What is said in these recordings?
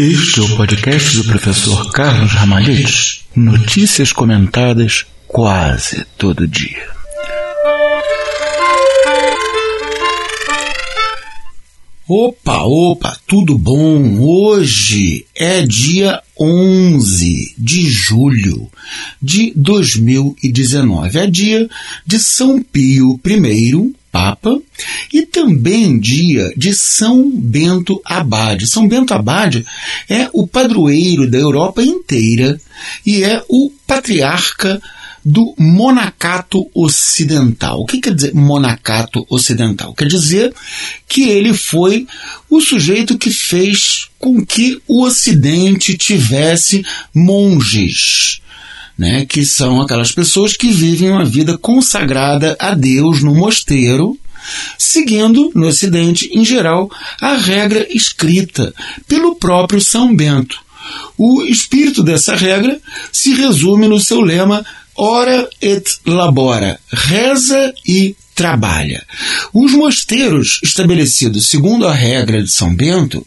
Este é o podcast do professor Carlos Ramalhete. Notícias comentadas quase todo dia. Opa, opa, tudo bom? Hoje é dia 11 de julho de 2019. É dia de São Pio I, Papa, e também dia de São Bento Abade. São Bento Abade é o padroeiro da Europa inteira e é o patriarca do monacato ocidental. O que quer dizer monacato ocidental? Quer dizer que ele foi o sujeito que fez com que o ocidente tivesse monges. Né, que são aquelas pessoas que vivem uma vida consagrada a Deus no mosteiro, seguindo, no Ocidente, em geral, a regra escrita pelo próprio São Bento. O espírito dessa regra se resume no seu lema ora et labora, reza e trabalha. Os mosteiros estabelecidos segundo a regra de São Bento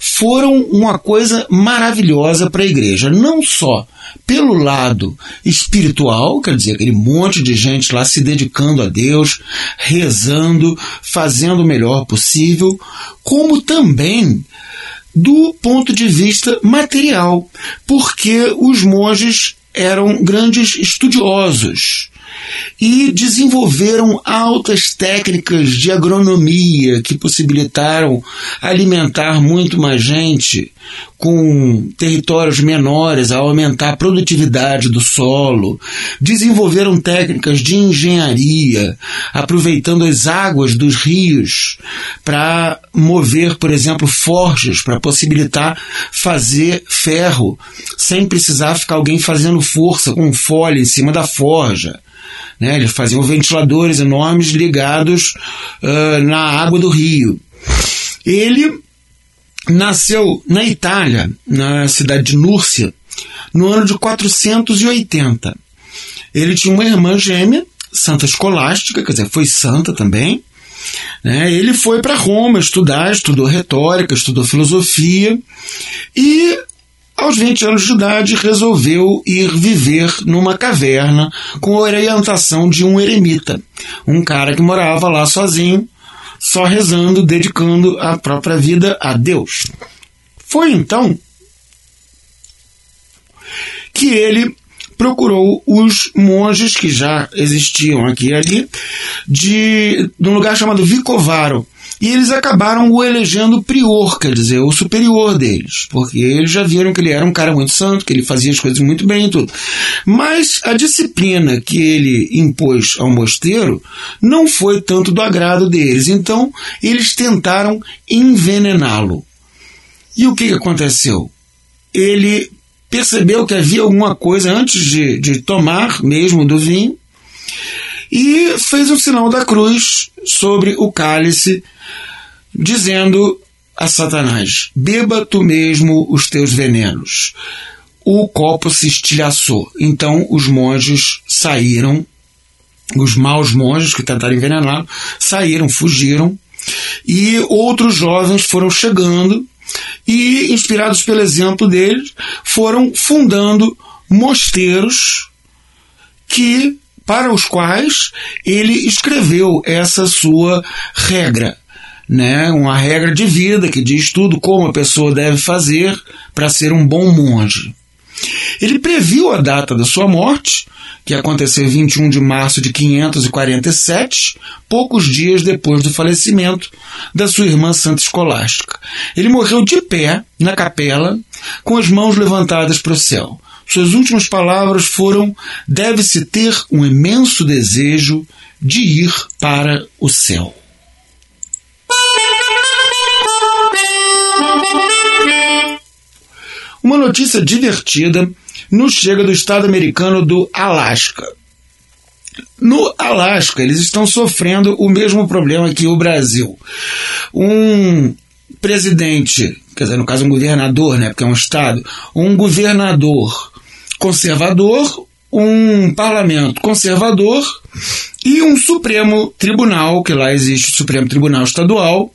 foram uma coisa maravilhosa para a igreja, não só pelo lado espiritual, quer dizer, aquele monte de gente lá se dedicando a Deus, rezando, fazendo o melhor possível, como também do ponto de vista material, porque os monges eram grandes estudiosos e desenvolveram altas técnicas de agronomia que possibilitaram alimentar muito mais gente com territórios menores, aumentar a produtividade do solo, desenvolveram técnicas de engenharia, aproveitando as águas dos rios para mover, por exemplo, forjas, para possibilitar fazer ferro sem precisar ficar alguém fazendo força com folha em cima da forja. Né? Eles faziam ventiladores enormes ligados uh, na água do rio. Ele nasceu na Itália, na cidade de Núrcia, no ano de 480. Ele tinha uma irmã gêmea, Santa Escolástica, quer dizer, foi santa também. Né? Ele foi para Roma estudar, estudou retórica, estudou filosofia e aos 20 anos de idade, resolveu ir viver numa caverna com a orientação de um eremita, um cara que morava lá sozinho, só rezando, dedicando a própria vida a Deus. Foi então que ele procurou os monges que já existiam aqui e ali de, de um lugar chamado Vicovaro, e eles acabaram o elegendo prior, quer dizer, o superior deles, porque eles já viram que ele era um cara muito santo, que ele fazia as coisas muito bem e tudo. Mas a disciplina que ele impôs ao mosteiro não foi tanto do agrado deles, então eles tentaram envenená-lo. E o que, que aconteceu? Ele percebeu que havia alguma coisa antes de, de tomar mesmo do vinho e fez o sinal da cruz sobre o cálice, dizendo a Satanás: Beba tu mesmo os teus venenos. O copo se estilhaçou. Então os monges saíram, os maus monges que tentaram envenená-lo, saíram, fugiram, e outros jovens foram chegando e, inspirados pelo exemplo deles, foram fundando mosteiros que para os quais ele escreveu essa sua regra, né? Uma regra de vida que diz tudo como a pessoa deve fazer para ser um bom monge. Ele previu a data da sua morte, que aconteceu em 21 de março de 547, poucos dias depois do falecimento da sua irmã Santa Escolástica. Ele morreu de pé na capela, com as mãos levantadas para o céu. Suas últimas palavras foram: deve-se ter um imenso desejo de ir para o céu. Uma notícia divertida nos chega do estado americano do Alasca. No Alasca, eles estão sofrendo o mesmo problema que o Brasil. Um presidente, quer dizer, no caso um governador, né, porque é um estado, um governador conservador, um parlamento conservador e um Supremo Tribunal, que lá existe o Supremo Tribunal Estadual,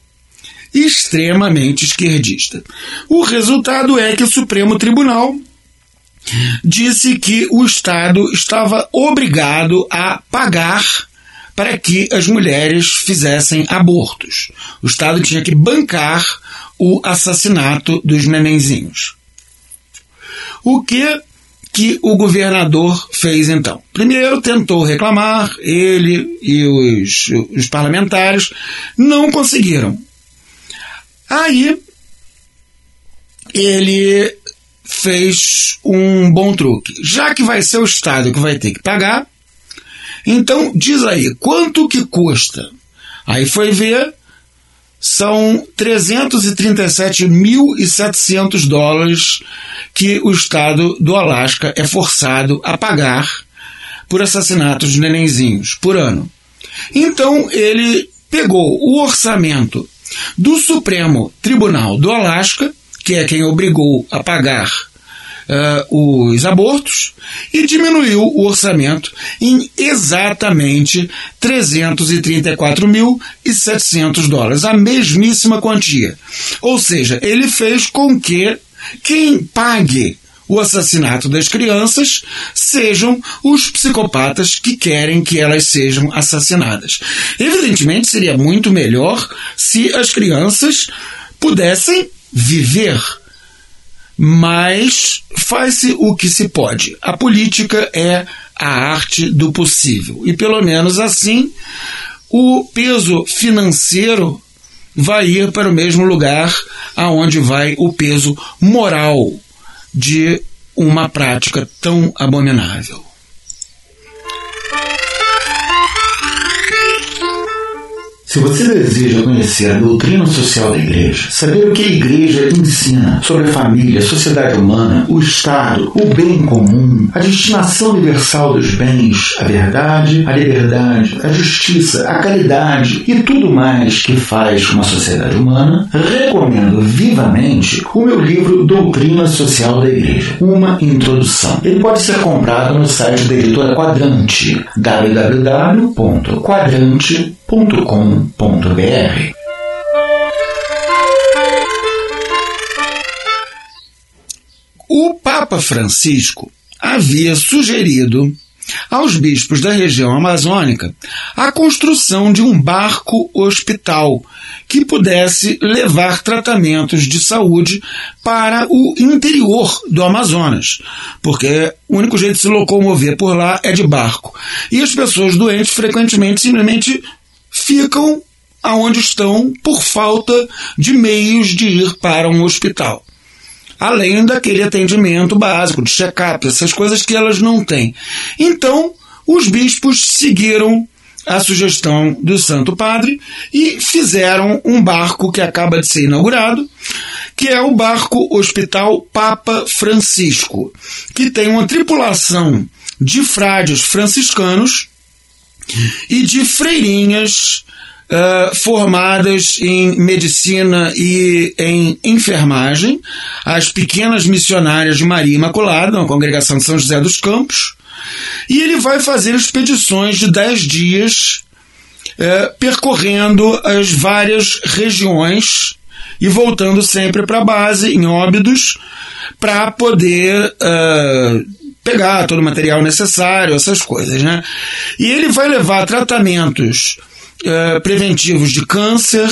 extremamente esquerdista. O resultado é que o Supremo Tribunal disse que o Estado estava obrigado a pagar para que as mulheres fizessem abortos. O Estado tinha que bancar o assassinato dos nenenzinhos. O que que o governador fez então? Primeiro tentou reclamar, ele e os, os parlamentares não conseguiram. Aí ele fez um bom truque. Já que vai ser o Estado que vai ter que pagar, então diz aí, quanto que custa? Aí foi ver, são 337.700 dólares que o Estado do Alasca é forçado a pagar por assassinatos de nenenzinhos por ano. Então ele pegou o orçamento do Supremo Tribunal do Alasca, que é quem obrigou a pagar uh, os abortos e diminuiu o orçamento em exatamente 334.700 dólares, a mesmíssima quantia. Ou seja, ele fez com que quem pague o assassinato das crianças sejam os psicopatas que querem que elas sejam assassinadas. Evidentemente, seria muito melhor se as crianças pudessem viver mas faz-se o que se pode. A política é a arte do possível. E pelo menos assim, o peso financeiro vai ir para o mesmo lugar aonde vai o peso moral de uma prática tão abominável. Se você deseja conhecer a doutrina social da Igreja, saber o que a Igreja ensina sobre a família, a sociedade humana, o Estado, o bem comum, a destinação universal dos bens, a verdade, a liberdade, a justiça, a caridade e tudo mais que faz uma sociedade humana, recomendo vivamente o meu livro Doutrina Social da Igreja, uma introdução. Ele pode ser comprado no site da editora Quadrante, www.quadrante.com www.ecc.com.br. O Papa Francisco havia sugerido aos bispos da região amazônica a construção de um barco hospital que pudesse levar tratamentos de saúde para o interior do Amazonas, porque o único jeito de se locomover por lá é de barco. E as pessoas doentes frequentemente simplesmente ficam aonde estão por falta de meios de ir para um hospital. Além daquele atendimento básico, de check-up, essas coisas que elas não têm. Então, os bispos seguiram a sugestão do Santo Padre e fizeram um barco que acaba de ser inaugurado, que é o barco Hospital Papa Francisco, que tem uma tripulação de frades franciscanos e de freirinhas uh, formadas em medicina e em enfermagem, as pequenas missionárias de Maria Imaculada, na congregação de São José dos Campos, e ele vai fazer expedições de dez dias uh, percorrendo as várias regiões e voltando sempre para a base, em Óbidos, para poder uh, pegar todo o material necessário, essas coisas, né? E ele vai levar tratamentos uh, preventivos de câncer,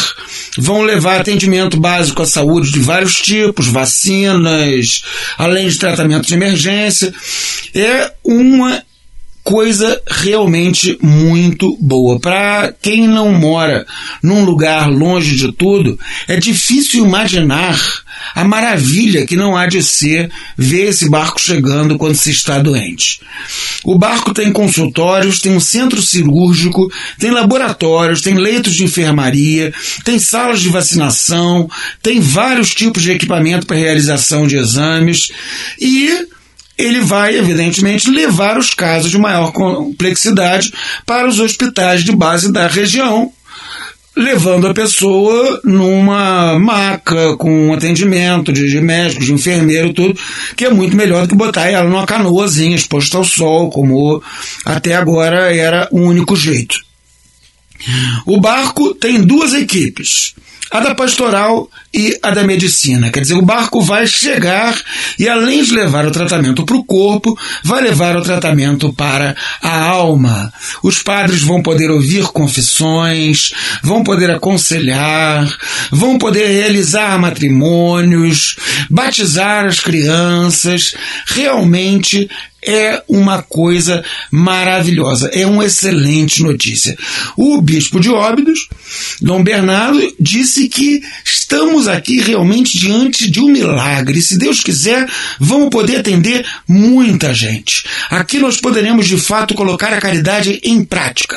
vão levar atendimento básico à saúde de vários tipos, vacinas, além de tratamento de emergência. É uma coisa realmente muito boa. Para quem não mora num lugar longe de tudo, é difícil imaginar a maravilha que não há de ser ver esse barco chegando quando se está doente. O barco tem consultórios, tem um centro cirúrgico, tem laboratórios, tem leitos de enfermaria, tem salas de vacinação, tem vários tipos de equipamento para realização de exames e ele vai, evidentemente, levar os casos de maior complexidade para os hospitais de base da região, levando a pessoa numa maca com atendimento de, de de enfermeiro, tudo, que é muito melhor do que botar ela numa canoazinha exposta ao sol, como até agora era o único jeito. O barco tem duas equipes. a da pastoral e a da medicina. Quer dizer, o barco vai chegar e, além de levar o tratamento para o corpo, vai levar o tratamento para a alma. Os padres vão poder ouvir confissões, vão poder aconselhar, vão poder realizar matrimônios, batizar as crianças. Realmente é uma coisa maravilhosa, é uma excelente notícia. O bispo de Óbidos, Dom Bernardo, disse que estamos aqui realmente diante de um milagre. Se Deus quiser, vamos poder atender muita gente. Aqui nós poderemos de fato colocar a caridade em prática,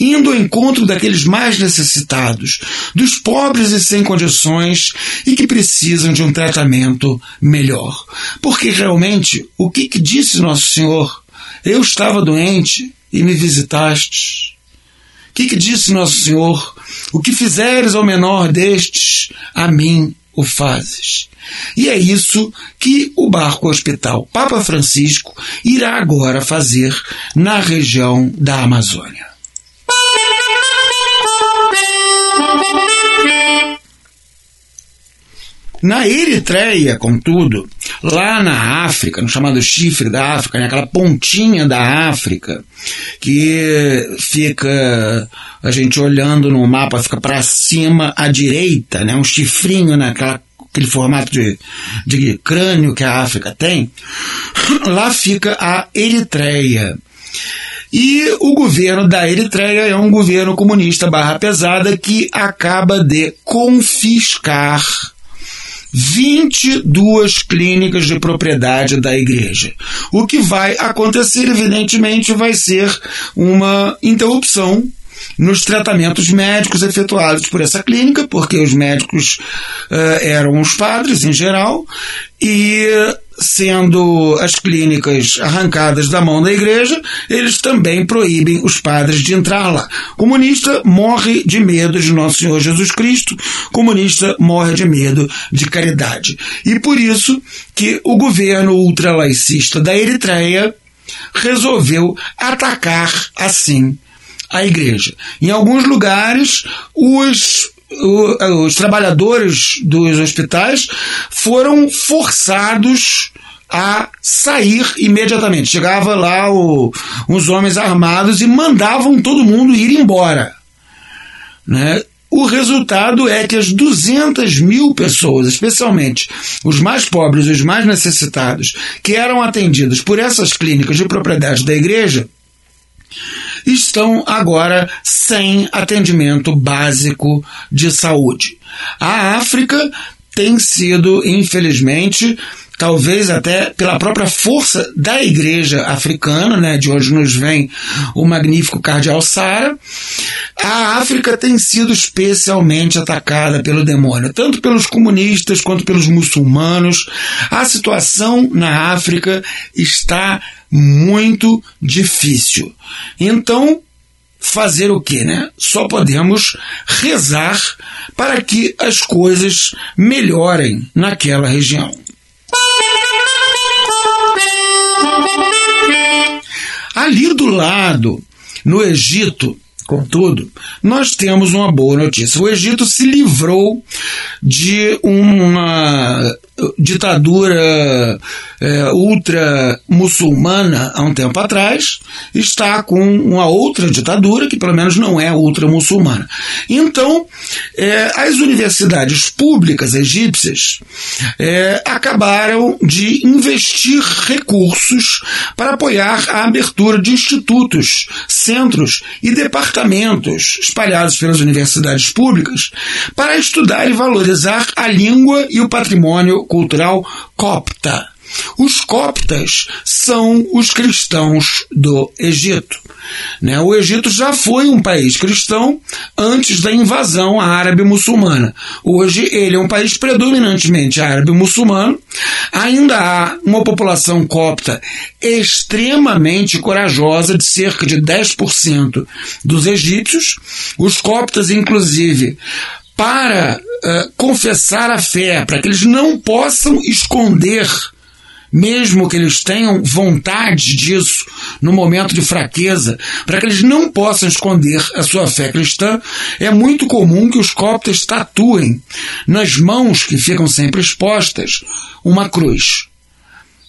indo ao encontro daqueles mais necessitados, dos pobres e sem condições e que precisam de um tratamento melhor. Porque realmente, o que, que disse nosso Senhor? Eu estava doente e me visitastes. Que, que disse Nosso Senhor? O que fizeres ao menor destes, a mim o fazes. E é isso que o barco hospital Papa Francisco irá agora fazer na região da Amazônia. Na Eritreia, contudo, lá na África, no chamado chifre da África, naquela né, pontinha da África, que fica, a gente olhando no mapa, fica para cima à direita, né, um chifrinho naquela aquele formato de, de crânio que a África tem, lá fica a Eritreia. E o governo da Eritreia é um governo comunista barra pesada que acaba de confiscar 22 clínicas de propriedade da igreja. O que vai acontecer, evidentemente, vai ser uma interrupção nos tratamentos médicos efetuados por essa clínica, porque os médicos uh, eram os padres em geral, e sendo as clínicas arrancadas da mão da igreja, eles também proíbem os padres de entrar lá. Comunista morre de medo de Nosso Senhor Jesus Cristo, comunista morre de medo de caridade. E por isso que o governo ultralaicista da Eritreia resolveu atacar assim a igreja. Em alguns lugares, os os trabalhadores dos hospitais foram forçados a sair imediatamente. Chegava lá o, uns homens armados e mandavam todo mundo ir embora. Né? O resultado é que as 200 mil pessoas, especialmente os mais pobres os mais necessitados, que eram atendidos por essas clínicas de propriedade da igreja, estão agora sem atendimento básico de saúde. A África tem sido, infelizmente, talvez até pela própria força da igreja africana, né, de onde nos vem o magnífico cardeal Sara, a África tem sido especialmente atacada pelo demônio, tanto pelos comunistas quanto pelos muçulmanos. A situação na África está muito difícil. Então, fazer o que, né? Só podemos rezar para que as coisas melhorem naquela região. Ali do lado, no Egito, Contudo, nós temos uma boa notícia. O Egito se livrou de uma ditadura é, ultra-muçulmana há um tempo atrás, está com uma outra ditadura que pelo menos não é ultra-muçulmana. Então, é, as universidades públicas egípcias é, acabaram de investir recursos para apoiar a abertura de institutos, centros e departamentos espalhados pelas universidades públicas para estudar e valorizar a língua e o patrimônio cultural copta. Os coptas são os cristãos do Egito. Né? O Egito já foi um país cristão antes da invasão árabe muçulmana. Hoje ele é um país predominantemente árabe muçulmano. Ainda há uma população copta extremamente corajosa, de cerca de 10% dos egípcios. Os coptas, inclusive, para uh, confessar a fé, para que eles não possam esconder mesmo que eles tenham vontade disso no momento de fraqueza, para que eles não possam esconder a sua fé cristã, é muito comum que os coptas tatuem nas mãos que ficam sempre expostas uma cruz.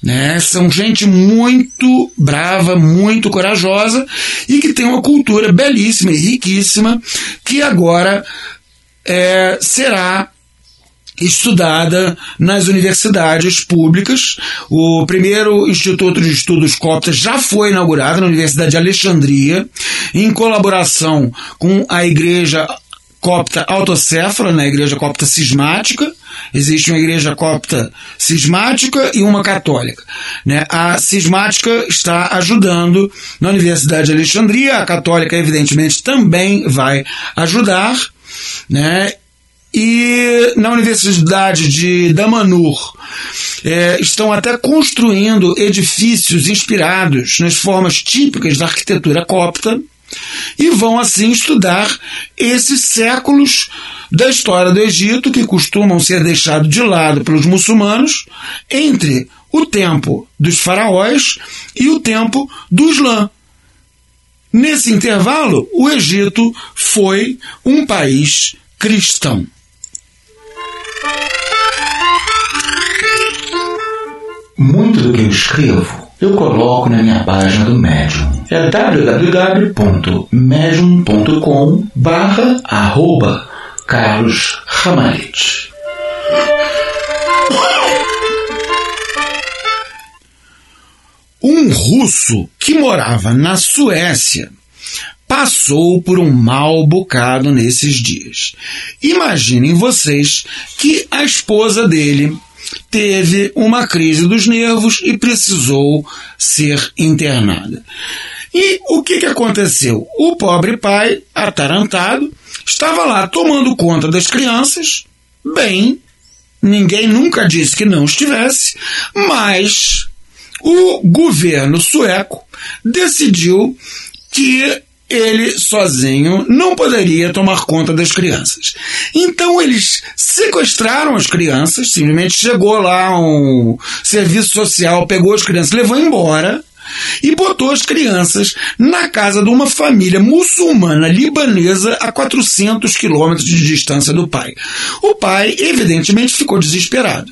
Né? São gente muito brava, muito corajosa e que tem uma cultura belíssima e riquíssima que agora é, será estudada nas universidades públicas. O primeiro Instituto de Estudos Coptas já foi inaugurado na Universidade de Alexandria, em colaboração com a Igreja Copta Autocéfala, na né, Igreja Copta Cismática. Existe uma igreja copta cismática e uma católica. Né? A cismática está ajudando na Universidade de Alexandria, a católica, evidentemente, também vai ajudar. Né? E na Universidade de Damanur é, estão até construindo edifícios inspirados nas formas típicas da arquitetura copta e vão assim estudar esses séculos da história do Egito que costumam ser deixados de lado pelos muçulmanos entre o tempo dos faraós e o tempo do Islã. Nesse intervalo, o Egito foi um país cristão. Muito do que eu escrevo eu coloco na minha página do Medium. É www.medium.com barra arroba Carlos. Um russo que morava na Suécia passou por um mau bocado nesses dias. Imaginem vocês que a esposa dele teve uma crise dos nervos e precisou ser internada. E o que, que aconteceu? O pobre pai, atarantado, estava lá tomando conta das crianças, bem, ninguém nunca disse que não estivesse, mas o governo sueco decidiu que ele sozinho não poderia tomar conta das crianças. Então eles sequestraram as crianças, simplesmente chegou lá um serviço social, pegou as crianças, levou embora e botou as crianças na casa de uma família muçulmana libanesa a 400 quilômetros de distância do pai. O pai, evidentemente, ficou desesperado.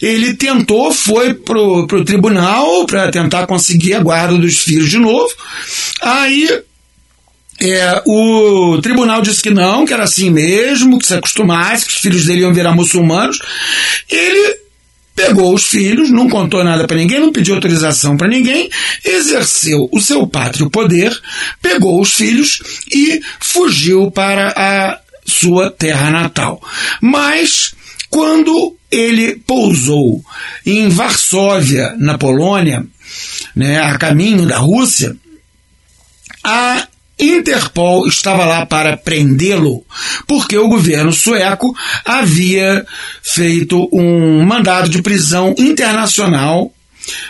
Ele tentou, foi pro, pro tribunal para tentar conseguir a guarda dos filhos de novo. Aí é, o tribunal disse que não, que era assim mesmo, que se acostumasse, que os filhos dele iam virar muçulmanos. Ele pegou os filhos, não contou nada para ninguém, não pediu autorização para ninguém, exerceu o seu pátrio poder, pegou os filhos e fugiu para a sua terra natal. Mas quando ele pousou em Varsóvia, na Polônia, né, a caminho da Rússia, a Interpol estava lá para prendê-lo, porque o governo sueco havia feito um mandado de prisão internacional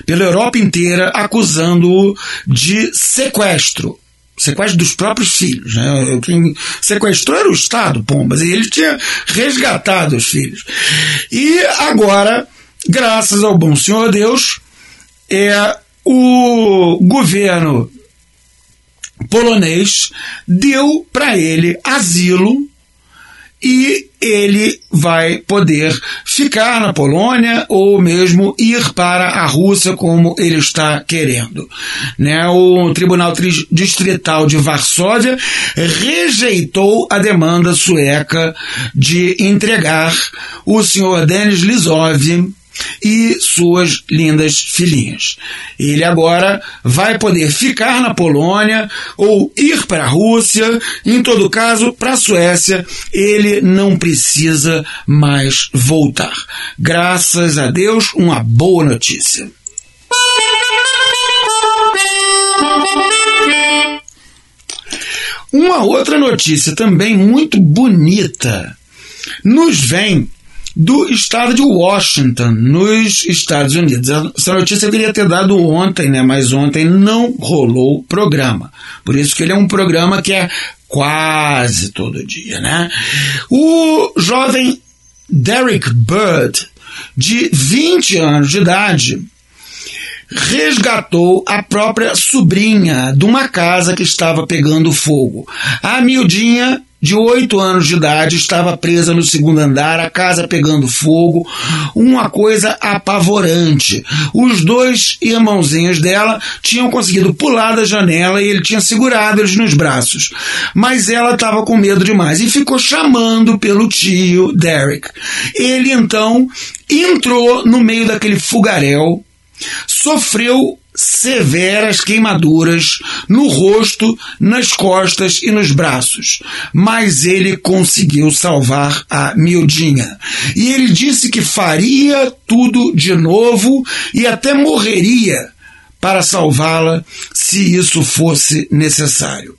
pela Europa inteira, acusando-o de sequestro. Sequestro dos próprios filhos. Né? Sequestrou era o Estado, Pombas, e ele tinha resgatado os filhos. E agora, graças ao bom Senhor Deus, é, o governo polonês deu para ele asilo e ele vai poder ficar na Polônia ou mesmo ir para a Rússia como ele está querendo. Né? O Tribunal Distrital de Varsóvia rejeitou a demanda sueca de entregar o senhor Denis Lizov e suas lindas filhinhas. Ele agora vai poder ficar na Polônia ou ir para a Rússia, em todo caso, para a Suécia, ele não precisa mais voltar. Graças a Deus, uma boa notícia. Uma outra notícia também muito bonita nos vem do estado de Washington, nos Estados Unidos. Essa notícia eu queria ter dado ontem, né? Mas ontem não rolou programa. Por isso que ele é um programa que é quase todo dia, né? O jovem Derek Bird, de 20 anos de idade, resgatou a própria sobrinha de uma casa que estava pegando fogo. A miudinha de oito anos de idade, estava presa no segundo andar, a casa pegando fogo, uma coisa apavorante. Os dois irmãozinhos dela tinham conseguido pular da janela e ele tinha segurado eles nos braços. Mas ela estava com medo demais e ficou chamando pelo tio Derek. Ele então entrou no meio daquele fogaréu, sofreu severas queimaduras no rosto, nas costas e nos braços, mas ele conseguiu salvar a miudinha. E ele disse que faria tudo de novo e até morreria para salvá-la se isso fosse necessário.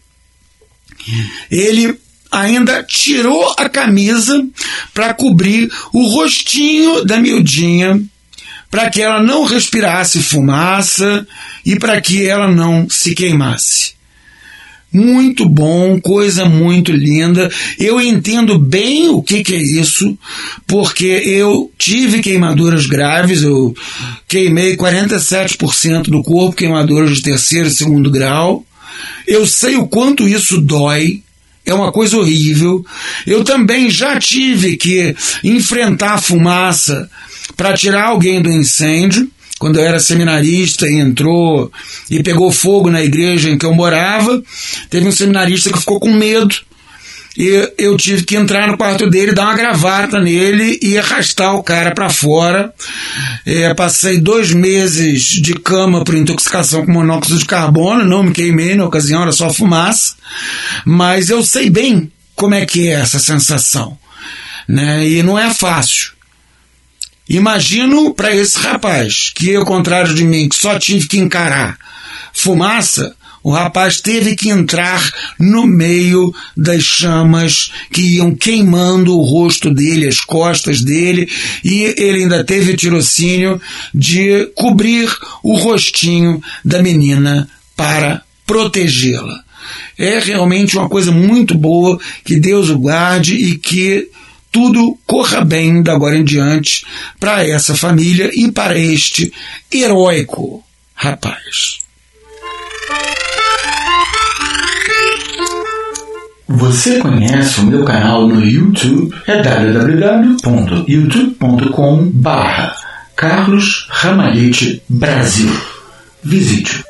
Ele ainda tirou a camisa para cobrir o rostinho da miudinha para que ela não respirasse fumaça e para que ela não se queimasse. Muito bom, coisa muito linda. Eu entendo bem o que, que é isso, porque eu tive queimaduras graves, eu queimei 47% do corpo, queimaduras de terceiro e segundo grau. Eu sei o quanto isso dói, é uma coisa horrível. Eu também já tive que enfrentar fumaça para tirar alguém do incêndio. Quando eu era seminarista e entrou e pegou fogo na igreja em que eu morava, teve um seminarista que ficou com medo e eu tive que entrar no quarto dele, dar uma gravata nele e arrastar o cara para fora. É, passei dois meses de cama por intoxicação com monóxido de carbono, não me queimei na ocasião, era só fumaça, mas eu sei bem como é que é essa sensação, né? E não é fácil. Imagino para esse rapaz, que ao contrário de mim, que só tive que encarar fumaça, o rapaz teve que entrar no meio das chamas que iam queimando o rosto dele, as costas dele, e ele ainda teve o tirocínio de cobrir o rostinho da menina para protegê-la. É realmente uma coisa muito boa, que Deus o guarde e que tudo corra bem da agora em diante para essa família e para este heróico rapaz. Você conhece o meu canal no YouTube? É www.youtube.com barra Carlos Ramalhete Brasil. Visite.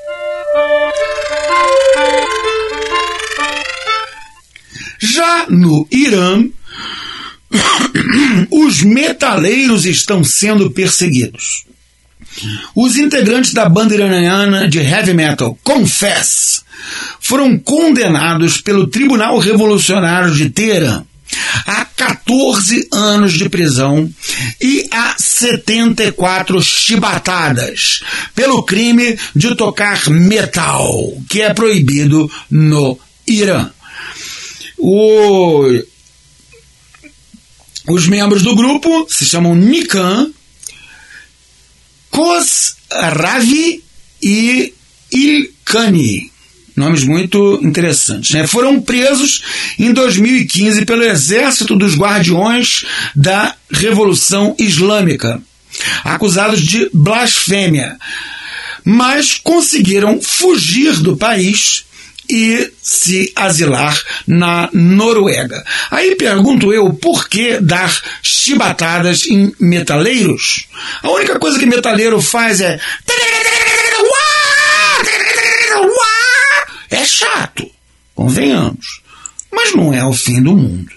Já no Irã, os metaleiros estão sendo perseguidos. Os integrantes da banda iraniana de heavy metal Confess foram condenados pelo Tribunal Revolucionário de Teherã a 14 anos de prisão e a 74 chibatadas pelo crime de tocar metal, que é proibido no Irã. O... Os membros do grupo se chamam Nikan, Kosravi e Ilkani nomes muito interessantes. Né? Foram presos em 2015 pelo Exército dos Guardiões da Revolução Islâmica, acusados de blasfêmia, mas conseguiram fugir do país e se asilar na Noruega. Aí pergunto eu, por que dar chibatadas em metaleiros? A única coisa que metaleiro faz é é chato, convenhamos, mas não é o fim do mundo.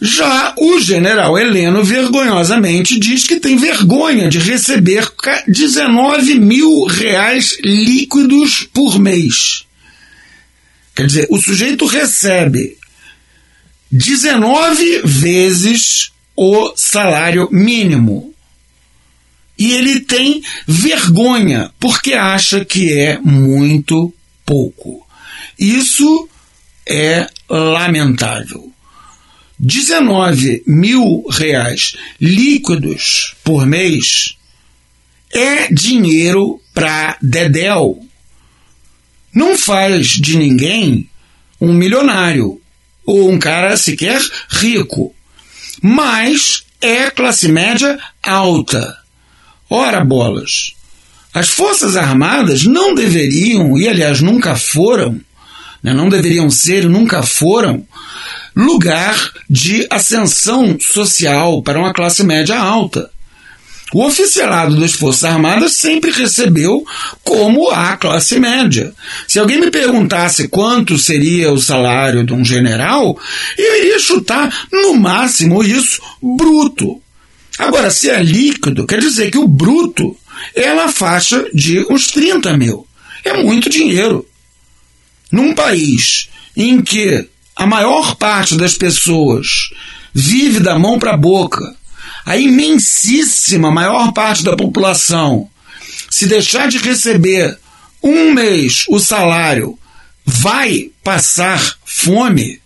Já o general Heleno vergonhosamente diz que tem vergonha de receber 19 mil reais líquidos por mês. Quer dizer, o sujeito recebe 19 vezes o salário mínimo e ele tem vergonha porque acha que é muito pouco. Isso é lamentável. 19 mil reais líquidos por mês é dinheiro para Dedel. Não faz de ninguém um milionário ou um cara sequer rico. mas é classe média alta. Ora bolas! As Forças Armadas não deveriam, e aliás nunca foram, né, não deveriam ser e nunca foram, lugar de ascensão social para uma classe média alta. O oficialado das Forças Armadas sempre recebeu como a classe média. Se alguém me perguntasse quanto seria o salário de um general, eu iria chutar no máximo isso bruto. Agora, se é líquido, quer dizer que o bruto é na faixa de uns 30 mil. É muito dinheiro. Num país em que a maior parte das pessoas vive da mão para a boca, a imensíssima maior parte da população, se deixar de receber um mês o salário, vai passar fome.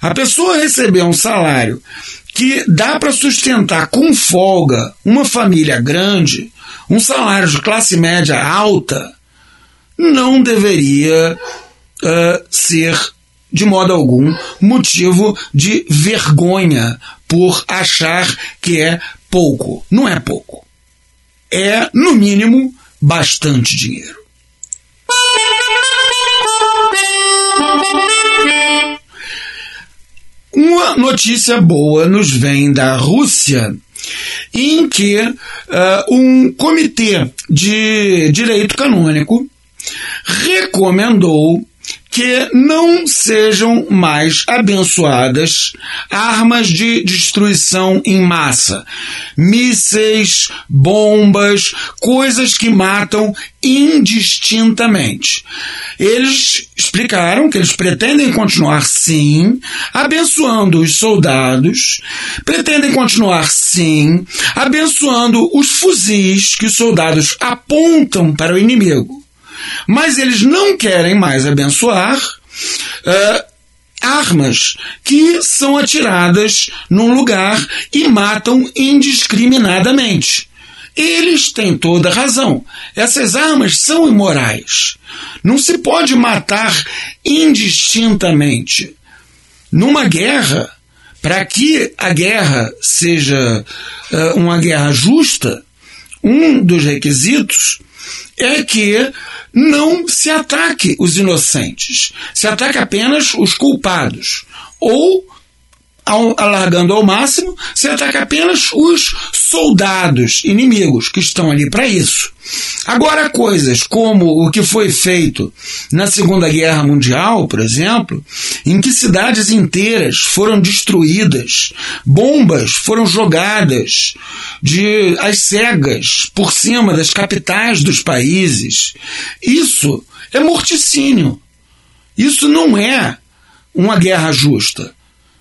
A pessoa receber um salário que dá para sustentar com folga uma família grande, um salário de classe média alta, não deveria uh, ser de modo algum, motivo de vergonha por achar que é pouco. Não é pouco. É, no mínimo, bastante dinheiro. Uma notícia boa nos vem da Rússia, em que uh, um comitê de direito canônico recomendou que não sejam mais abençoadas armas de destruição em massa, mísseis, bombas, coisas que matam indistintamente. Eles explicaram que eles pretendem continuar sim abençoando os soldados, pretendem continuar sim abençoando os fuzis que os soldados apontam para o inimigo mas eles não querem mais abençoar uh, armas que são atiradas num lugar e matam indiscriminadamente. Eles têm toda razão. Essas armas são imorais. Não se pode matar indistintamente. Numa guerra, para que a guerra seja uh, uma guerra justa, um dos requisitos é que não se ataque os inocentes, se ataque apenas os culpados. Ou, ao, alargando ao máximo, se ataca apenas os soldados inimigos que estão ali para isso. Agora, coisas como o que foi feito na Segunda Guerra Mundial, por exemplo, em que cidades inteiras foram destruídas, bombas foram jogadas de as cegas por cima das capitais dos países, isso é morticínio. Isso não é uma guerra justa.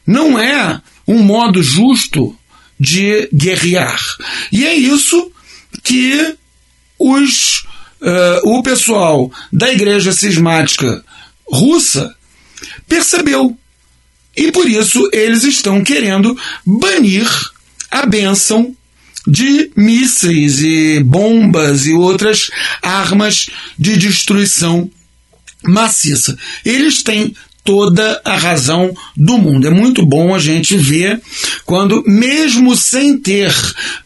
Não é um modo justo de guerrear. E é isso que os, uh, o pessoal da igreja cismática russa percebeu. E por isso eles estão querendo banir a bênção de mísseis e bombas e outras armas de destruição maciça. Eles têm toda a razão do mundo. É muito bom a gente ver quando, mesmo sem ter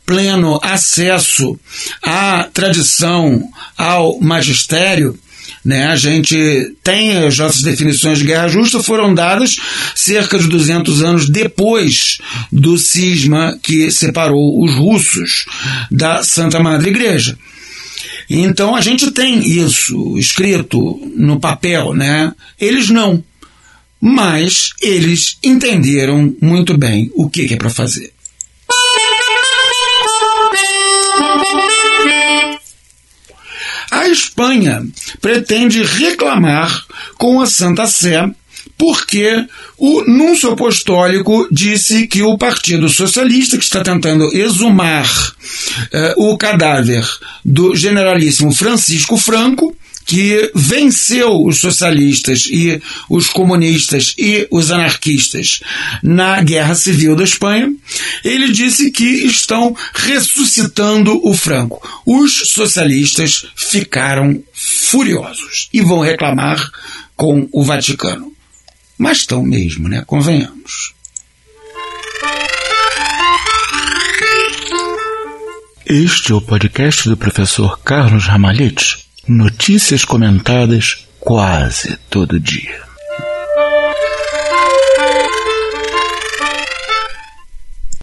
pleno acesso à tradição, ao magistério, né? A gente tem as nossas definições de guerra justa foram dadas cerca de 200 anos depois do cisma que separou os russos da Santa Madre Igreja. Então a gente tem isso escrito no papel, né? Eles não mas eles entenderam muito bem o que, é para fazer. A Espanha pretende reclamar com a Santa Sé porque o núncio apostólico disse que o Partido Socialista, que está tentando exumar eh, o cadáver do generalíssimo Francisco Franco, que venceu os socialistas e os comunistas e os anarquistas na Guerra Civil da Espanha, ele disse que estão ressuscitando o Franco. Os socialistas ficaram furiosos e vão reclamar com o Vaticano. Mas estão mesmo, né? Convenhamos. Este é o podcast do professor Carlos Ramalhete. Notícias comentadas quase todo dia.